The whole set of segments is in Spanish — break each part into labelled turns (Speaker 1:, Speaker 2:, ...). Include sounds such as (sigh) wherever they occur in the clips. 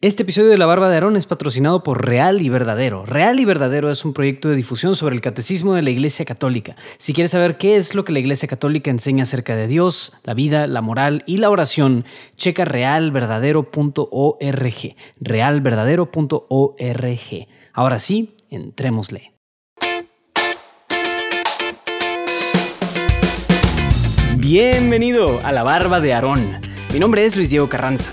Speaker 1: Este episodio de La Barba de Aarón es patrocinado por Real y Verdadero. Real y Verdadero es un proyecto de difusión sobre el catecismo de la Iglesia Católica. Si quieres saber qué es lo que la Iglesia Católica enseña acerca de Dios, la vida, la moral y la oración, checa realverdadero.org. Realverdadero.org. Ahora sí, entrémosle. Bienvenido a La Barba de Aarón. Mi nombre es Luis Diego Carranza.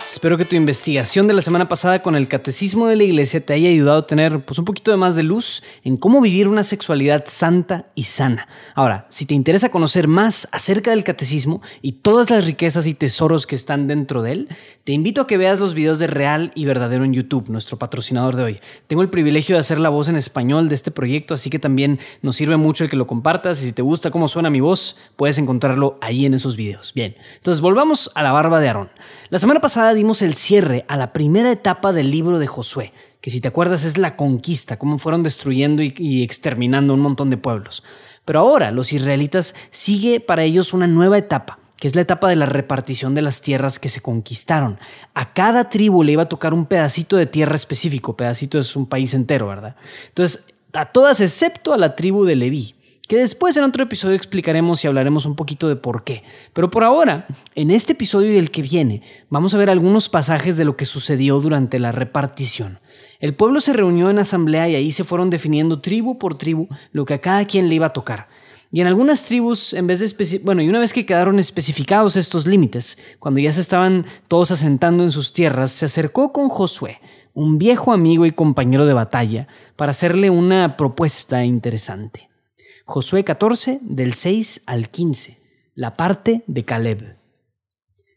Speaker 1: Espero que tu investigación de la semana pasada con el catecismo de la iglesia te haya ayudado a tener pues, un poquito de más de luz en cómo vivir una sexualidad santa y sana. Ahora, si te interesa conocer más acerca del catecismo y todas las riquezas y tesoros que están dentro de él, te invito a que veas los videos de Real y Verdadero en YouTube, nuestro patrocinador de hoy. Tengo el privilegio de hacer la voz en español de este proyecto, así que también nos sirve mucho el que lo compartas y si te gusta cómo suena mi voz, puedes encontrarlo ahí en esos videos. Bien, entonces volvamos a la barba de Aarón. La semana pasada dimos el cierre a la primera etapa del libro de Josué, que si te acuerdas es la conquista, cómo fueron destruyendo y, exterminando un montón de pueblos. Pero ahora los israelitas sigue para ellos una nueva etapa, que es la etapa de la repartición de las tierras que se conquistaron. A cada tribu le iba a tocar un pedacito de tierra específico, pedacito es un país entero, ¿verdad? Entonces, a todas excepto a la tribu de Leví que después en otro episodio explicaremos y hablaremos un poquito de por qué. Pero por ahora, en este episodio y el que viene, vamos a ver algunos pasajes de lo que sucedió durante la repartición. El pueblo se reunió en asamblea y ahí se fueron definiendo tribu por tribu lo que a cada quien le iba a tocar. Y en algunas tribus, en vez de bueno, y una vez que quedaron especificados estos límites, cuando ya se estaban todos asentando en sus tierras, se acercó con Josué, un viejo amigo y compañero de batalla, para hacerle una propuesta interesante. Josué 14 del 6 al 15, la parte de Caleb.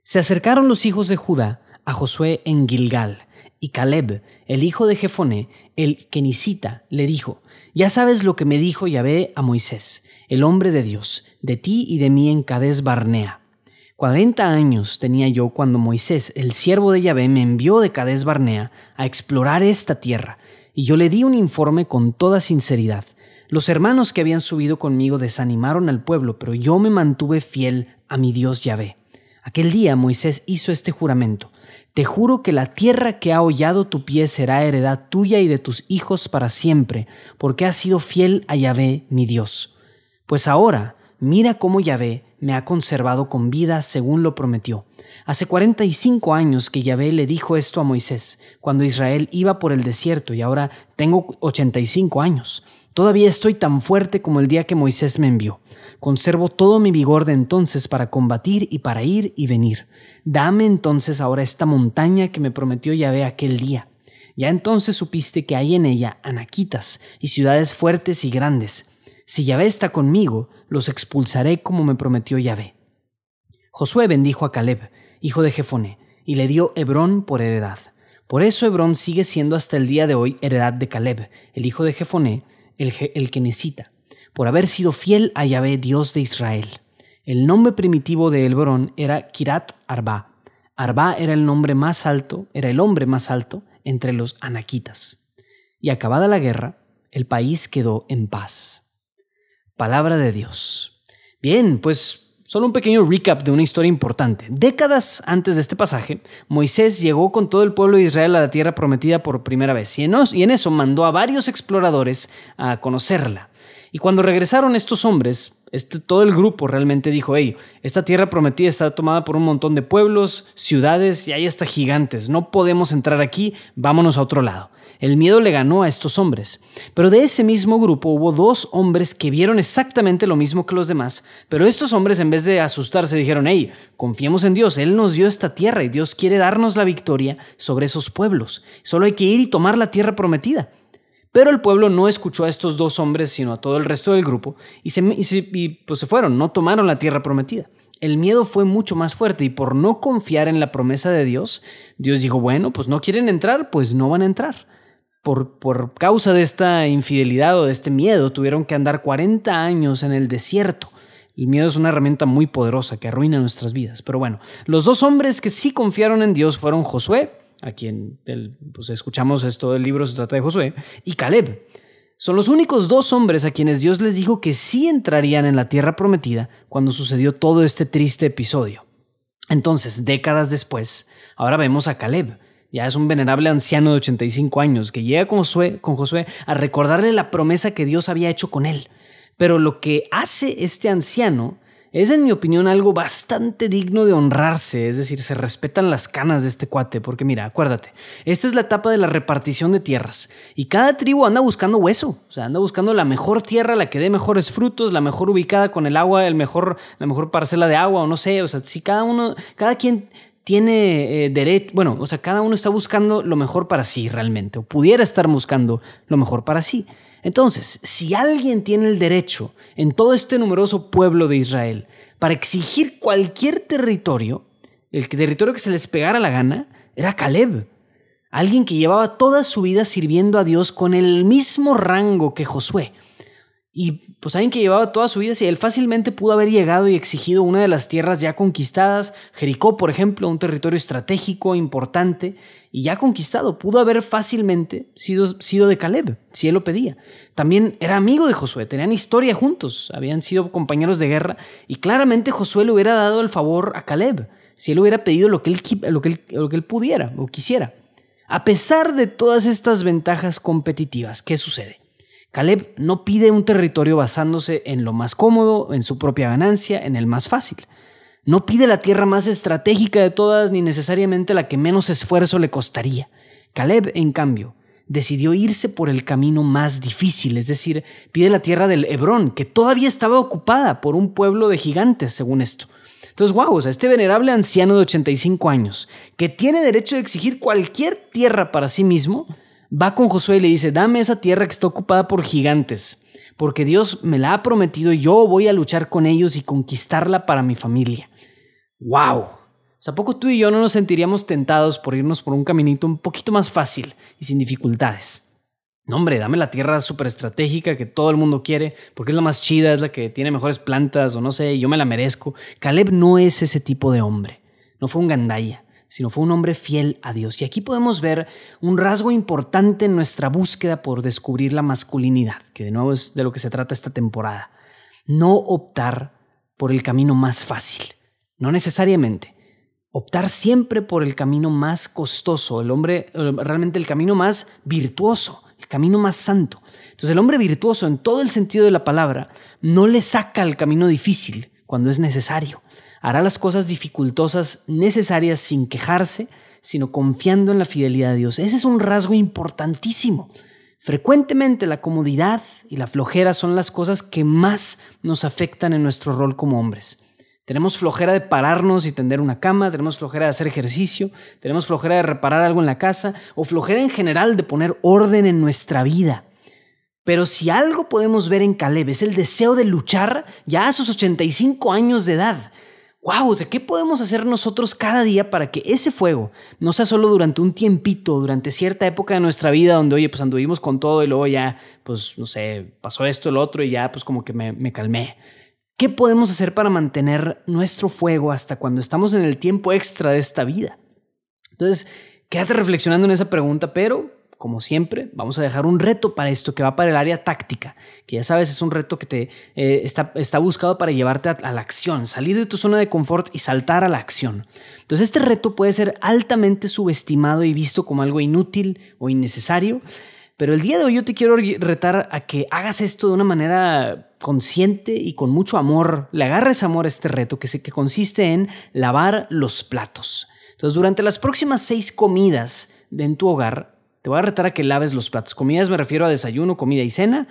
Speaker 1: Se acercaron los hijos de Judá a Josué en Gilgal, y Caleb, el hijo de Jefoné, el kenisita, le dijo, Ya sabes lo que me dijo Yahvé a Moisés, el hombre de Dios, de ti y de mí en Cades Barnea. Cuarenta años tenía yo cuando Moisés, el siervo de Yahvé, me envió de Cades Barnea a explorar esta tierra, y yo le di un informe con toda sinceridad, los hermanos que habían subido conmigo desanimaron al pueblo, pero yo me mantuve fiel a mi Dios Yahvé. Aquel día Moisés hizo este juramento. Te juro que la tierra que ha hollado tu pie será heredad tuya y de tus hijos para siempre, porque has sido fiel a Yahvé, mi Dios. Pues ahora, mira cómo Yahvé me ha conservado con vida según lo prometió. Hace cuarenta y cinco años que Yahvé le dijo esto a Moisés, cuando Israel iba por el desierto, y ahora tengo ochenta y cinco años. Todavía estoy tan fuerte como el día que Moisés me envió. Conservo todo mi vigor de entonces para combatir y para ir y venir. Dame entonces ahora esta montaña que me prometió Yahvé aquel día. Ya entonces supiste que hay en ella anaquitas y ciudades fuertes y grandes. Si Yahvé está conmigo, los expulsaré como me prometió Yahvé. Josué bendijo a Caleb, hijo de Jefoné, y le dio Hebrón por heredad. Por eso Hebrón sigue siendo hasta el día de hoy heredad de Caleb, el hijo de Jefoné, el, que necesita, por haber sido fiel a Yahvé, Dios de Israel. El nombre primitivo de Hebrón era Kirat Arba. Arba era el nombre más alto, era el hombre más alto entre los anaquitas. Y acabada la guerra, el país quedó en paz. Palabra de Dios. Bien, pues Solo un pequeño recap de una historia importante. Décadas antes de este pasaje, Moisés llegó con todo el pueblo de Israel a la tierra prometida por primera vez y en, eso mandó a varios exploradores a conocerla. Y cuando regresaron estos hombres, este, todo el grupo realmente dijo, hey, esta tierra prometida está tomada por un montón de pueblos, ciudades y hay hasta gigantes, no podemos entrar aquí, vámonos a otro lado. El miedo le ganó a estos hombres. Pero de ese mismo grupo hubo dos hombres que vieron exactamente lo mismo que los demás, pero estos hombres en vez de asustarse dijeron, hey, confiemos en Dios, Él nos dio esta tierra y Dios quiere darnos la victoria sobre esos pueblos. Solo hay que ir y tomar la tierra prometida. Pero el pueblo no escuchó a estos dos hombres, sino a todo el resto del grupo, y se, pues fueron, no tomaron la tierra prometida el miedo fue mucho más fuerte y por no confiar en la promesa de Dios, Dios dijo, bueno, pues no quieren entrar, pues no van a entrar por, causa de esta infidelidad o de este miedo, tuvieron que andar 40 años en el desierto. El miedo es una herramienta muy poderosa que arruina nuestras vidas. Pero bueno, los dos hombres que sí confiaron en Dios fueron Josué, a quien pues, escuchamos esto del libro, se trata de Josué, y Caleb. Son los únicos dos hombres a quienes Dios les dijo que sí entrarían en la tierra prometida cuando sucedió todo este triste episodio. Entonces, décadas después, ahora vemos a Caleb. Ya es un venerable anciano de 85 años que llega con Josué, con Josué a recordarle la promesa que Dios había hecho con él. Pero lo que hace este anciano es en mi opinión algo bastante digno de honrarse, es decir, se respetan las canas de este cuate, porque mira, acuérdate, esta es la etapa de la repartición de tierras y cada tribu anda buscando hueso, o sea, anda buscando la mejor tierra, la que dé mejores frutos, la mejor ubicada con el agua, el mejor, la mejor parcela de agua o no sé, o sea, si cada uno, cada quien tiene eh, derecho, bueno, o sea, cada uno está buscando lo mejor para sí realmente, o pudiera estar buscando lo mejor para sí. Entonces, si alguien tiene el derecho en todo este numeroso pueblo de Israel para exigir cualquier territorio, el territorio que se les pegara la gana, era Caleb. Alguien que llevaba toda su vida sirviendo a Dios con el mismo rango que Josué. Y pues alguien que llevaba toda su vida, si él fácilmente pudo haber llegado y exigido una de las tierras ya conquistadas, Jericó, por ejemplo, un territorio estratégico importante y ya conquistado, pudo haber fácilmente sido, sido de Caleb, si él lo pedía. También era amigo de Josué, tenían historia juntos, habían sido compañeros de guerra y claramente Josué le hubiera dado el favor a Caleb, si él hubiera pedido lo que él, lo que lo que él pudiera o quisiera. A pesar de todas estas ventajas competitivas, ¿qué sucede? Caleb no pide un territorio basándose en lo más cómodo, en su propia ganancia, en el más fácil. No pide la tierra más estratégica de todas ni necesariamente la que menos esfuerzo le costaría. Caleb, en cambio, decidió irse por el camino más difícil, es decir, pide la tierra del Hebrón, que todavía estaba ocupada por un pueblo de gigantes, según esto. Entonces, wow, o sea, este venerable anciano de 85 años, que tiene derecho de exigir cualquier tierra para sí mismo, va con Josué y le dice, dame esa tierra que está ocupada por gigantes, porque Dios me la ha prometido y yo voy a luchar con ellos y conquistarla para mi familia. ¡Wow! Sea, poco tú y yo no nos sentiríamos tentados por irnos por un caminito un poquito más fácil y sin dificultades. No, hombre, dame la tierra súper estratégica que todo el mundo quiere, porque es la más chida, es la que tiene mejores plantas, o no sé, yo me la merezco. Caleb no es ese tipo de hombre. No fue un gandaya sino fue un hombre fiel a Dios. Y aquí podemos ver un rasgo importante en nuestra búsqueda por descubrir la masculinidad, que de nuevo es de lo que se trata esta temporada. No optar por el camino más fácil, no necesariamente. Optar siempre por el camino más costoso, el hombre, realmente el camino más virtuoso, el camino más santo. Entonces el hombre virtuoso en todo el sentido de la palabra no le saca el camino difícil cuando es necesario hará las cosas dificultosas necesarias sin quejarse, sino confiando en la fidelidad de Dios. Ese es un rasgo importantísimo. Frecuentemente la comodidad y la flojera son las cosas que más nos afectan en nuestro rol como hombres. Tenemos flojera de pararnos y tender una cama, tenemos flojera de hacer ejercicio, tenemos flojera de reparar algo en la casa o flojera en general de poner orden en nuestra vida. Pero si algo podemos ver en Caleb es el deseo de luchar ya a sus 85 años de edad wow, o sea, ¿qué podemos hacer nosotros cada día para que ese fuego no sea solo durante un tiempito, durante cierta época de nuestra vida donde, oye, pues anduvimos con todo y luego ya, pues, no sé, pasó esto, el otro y ya, pues como que me, me calmé. ¿Qué podemos hacer para mantener nuestro fuego hasta cuando estamos en el tiempo extra de esta vida? Entonces, quédate reflexionando en esa pregunta, pero como siempre, vamos a dejar un reto para esto que va para el área táctica, que ya sabes es un reto que te eh, está, está, buscado para llevarte a, la acción, salir de tu zona de confort y saltar a la acción. Entonces este reto puede ser altamente subestimado y visto como algo inútil o innecesario, pero el día de hoy yo te quiero retar a que hagas esto de una manera consciente y con mucho amor, le agarres amor a este reto que, que consiste en lavar los platos. Entonces durante las próximas seis comidas en tu hogar, te voy a retar a que laves los platos. Comidas me refiero a desayuno, comida y cena.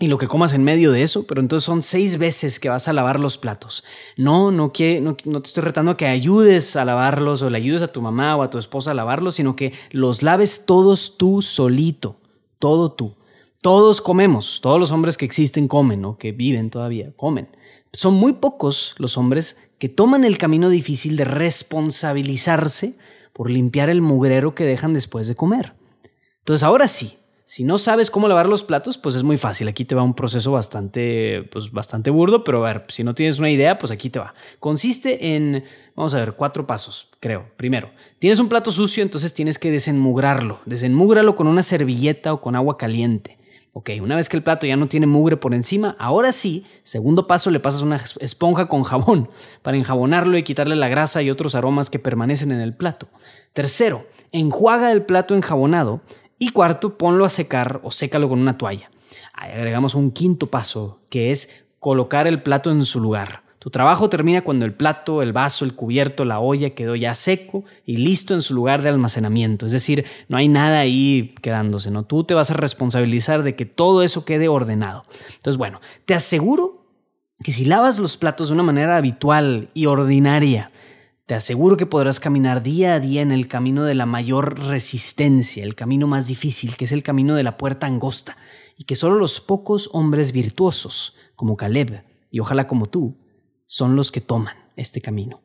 Speaker 1: Y lo que comas en medio de eso, pero entonces son seis veces que vas a lavar los platos. No, no, que, no, te estoy retando a que ayudes a lavarlos o le ayudes a tu mamá o a tu esposa a lavarlos, sino que los laves todos tú solito, todo tú. Todos comemos, todos los hombres que existen comen o que viven todavía, comen. Son muy pocos los hombres que toman el camino difícil de responsabilizarse por limpiar el mugrero que dejan después de comer. Entonces ahora sí, Si no sabes cómo lavar los platos, pues es muy fácil. Aquí te va un proceso bastante, pues bastante burdo, pero a ver, si no tienes una idea, pues aquí te va. Consiste en, vamos a ver, cuatro pasos, creo. Primero, tienes un plato sucio, entonces tienes que desenmugrarlo. Desenmúgralo con una servilleta o con agua caliente. Ok, una vez que el plato ya no tiene mugre por encima, ahora sí, segundo paso, le pasas una esponja con jabón (laughs) para enjabonarlo y quitarle la grasa y otros aromas que permanecen en el plato. Tercero, enjuaga el plato enjabonado y cuarto, ponlo a secar o sécalo con una toalla. Ahí agregamos un quinto paso, que es colocar el plato en su lugar. Tu trabajo termina cuando el plato, el vaso, el cubierto, la olla quedó ya seco y listo en su lugar de almacenamiento. Es decir, no hay nada ahí quedándose, ¿no? Tú te vas a responsabilizar de que todo eso quede ordenado. Entonces, bueno, te aseguro que si lavas los platos de una manera habitual y ordinaria, te aseguro que podrás caminar día a día en el camino de la mayor resistencia, el camino más difícil, que es el camino de la puerta angosta, y que solo los pocos hombres virtuosos, como Caleb, y ojalá como tú, son los que toman este camino.